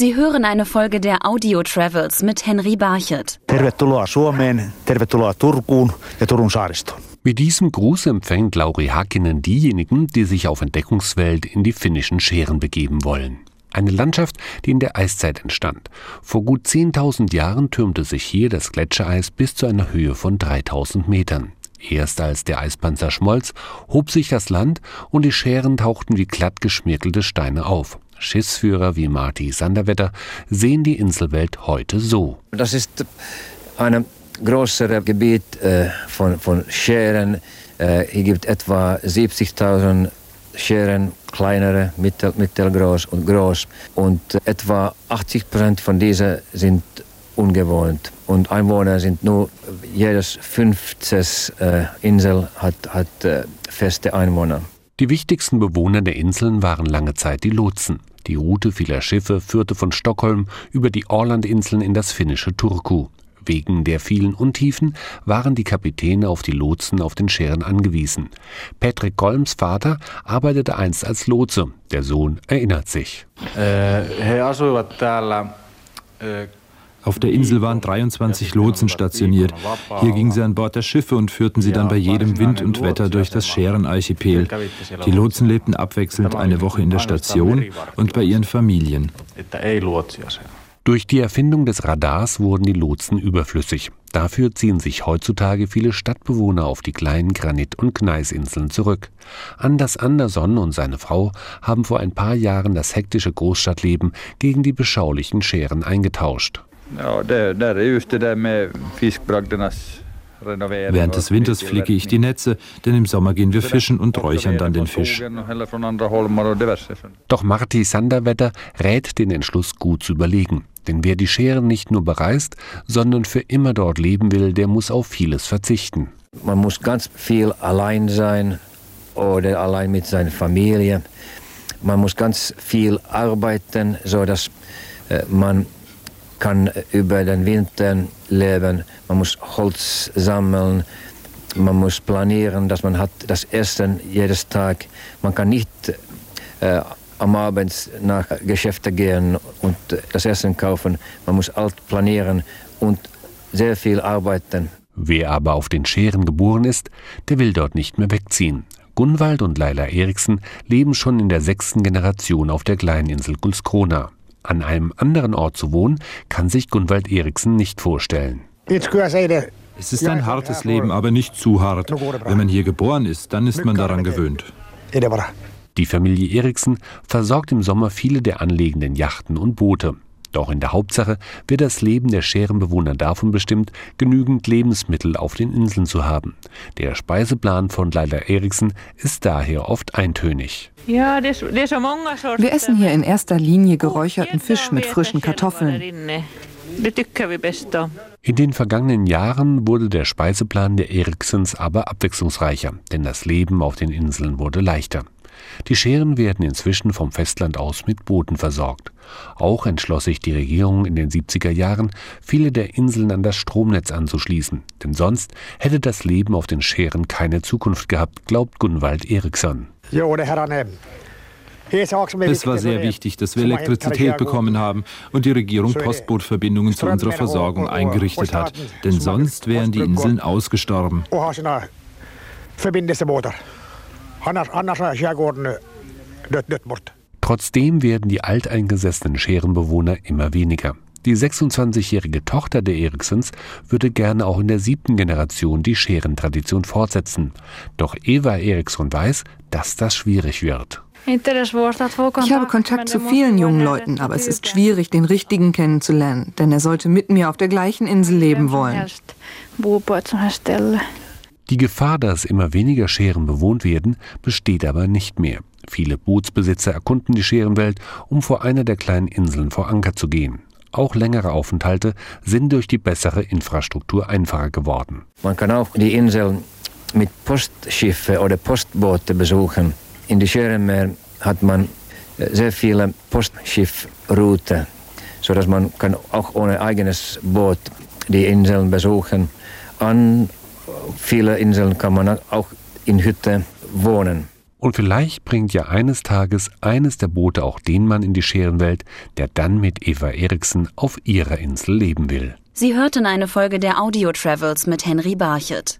Sie hören eine Folge der Audio Travels mit Henry Barchet. Tervetuloa Suomeen, tervetuloa Turkuun ja Turun saaristoon. Mit diesem Gruß empfängt Lauri Hakinen diejenigen, die sich auf Entdeckungswelt in die finnischen Scheren begeben wollen. Eine Landschaft, die in der Eiszeit entstand. Vor gut 10.000 Jahren türmte sich hier das Gletschereis bis zu einer Höhe von 3000 Metern. Erst als der Eispanzer schmolz, hob sich das Land und die Scheren tauchten wie glatt geschmirgelte Steine auf. Schiffsführer wie Marty Sanderwetter sehen die Inselwelt heute so. Das ist ein größeres Gebiet äh, von, von Scheren. Äh, hier gibt etwa 70.000 Scheren, kleinere, mittel, mittelgroß und groß. Und etwa 80 Prozent von diesen sind ungewohnt. Und Einwohner sind nur, jedes fünftes äh, Insel hat, hat äh, feste Einwohner. Die wichtigsten Bewohner der Inseln waren lange Zeit die Lotsen. Die Route vieler Schiffe führte von Stockholm über die Orlandinseln in das finnische Turku. Wegen der vielen Untiefen waren die Kapitäne auf die Lotsen auf den Scheren angewiesen. Patrick Golms Vater arbeitete einst als Lotse. Der Sohn erinnert sich. Äh, auf der Insel waren 23 Lotsen stationiert. Hier gingen sie an Bord der Schiffe und führten sie dann bei jedem Wind und Wetter durch das Schärenarchipel. Die Lotsen lebten abwechselnd eine Woche in der Station und bei ihren Familien. Durch die Erfindung des Radars wurden die Lotsen überflüssig. Dafür ziehen sich heutzutage viele Stadtbewohner auf die kleinen Granit- und Gneisinseln zurück. Anders Anderson und seine Frau haben vor ein paar Jahren das hektische Großstadtleben gegen die beschaulichen Scheren eingetauscht. Während des Winters flicke ich die Netze, denn im Sommer gehen wir fischen und räuchern dann den Fisch. Doch Marty Sanderwetter rät den Entschluss gut zu überlegen. Denn wer die Scheren nicht nur bereist, sondern für immer dort leben will, der muss auf vieles verzichten. Man muss ganz viel allein sein oder allein mit seiner Familie. Man muss ganz viel arbeiten, sodass äh, man kann über den Winter leben. Man muss Holz sammeln. Man muss planieren, dass man hat das Essen jedes Tag. Man kann nicht äh, am Abend nach Geschäften gehen und das Essen kaufen. Man muss alt planieren und sehr viel arbeiten. Wer aber auf den Scheren geboren ist, der will dort nicht mehr wegziehen. Gunwald und Leila Eriksen leben schon in der sechsten Generation auf der kleinen Insel Gulskrona. An einem anderen Ort zu wohnen, kann sich Gunwald Eriksen nicht vorstellen. Es ist ein hartes Leben, aber nicht zu hart. Wenn man hier geboren ist, dann ist man daran gewöhnt. Die Familie Eriksen versorgt im Sommer viele der anlegenden Yachten und Boote. Doch in der Hauptsache wird das Leben der Scherenbewohner davon bestimmt, genügend Lebensmittel auf den Inseln zu haben. Der Speiseplan von Leila Eriksen ist daher oft eintönig. Wir essen hier in erster Linie geräucherten Fisch mit frischen Kartoffeln. In den vergangenen Jahren wurde der Speiseplan der Eriksens aber abwechslungsreicher, denn das Leben auf den Inseln wurde leichter. Die Scheren werden inzwischen vom Festland aus mit Booten versorgt. Auch entschloss sich die Regierung in den 70er Jahren, viele der Inseln an das Stromnetz anzuschließen, denn sonst hätte das Leben auf den Scheren keine Zukunft gehabt, glaubt Gunwald Eriksson. Es war sehr wichtig, dass wir Elektrizität bekommen haben und die Regierung Postbootverbindungen zu unserer Versorgung eingerichtet hat. Denn sonst wären die Inseln ausgestorben. Trotzdem werden die alteingesessenen Scherenbewohner immer weniger. Die 26-jährige Tochter der Eriksens würde gerne auch in der siebten Generation die Scherentradition fortsetzen. Doch Eva Eriksson weiß, dass das schwierig wird. Ich habe Kontakt zu vielen jungen Leuten, aber es ist schwierig, den richtigen kennenzulernen, denn er sollte mit mir auf der gleichen Insel leben wollen. Die Gefahr, dass immer weniger Scheren bewohnt werden, besteht aber nicht mehr. Viele Bootsbesitzer erkunden die Scherenwelt, um vor einer der kleinen Inseln vor Anker zu gehen. Auch längere Aufenthalte sind durch die bessere Infrastruktur einfacher geworden. Man kann auch die Insel mit Postschiffe oder Postboote besuchen. In die Scherenmeer hat man äh, sehr viele Postschiffrouten, sodass man kann auch ohne eigenes Boot die Inseln besuchen. An viele Inseln kann man auch in Hütte wohnen. Und vielleicht bringt ja eines Tages eines der Boote auch den Mann in die Scherenwelt, der dann mit Eva Eriksen auf ihrer Insel leben will. Sie hörten eine Folge der Audio Travels mit Henry Barchet.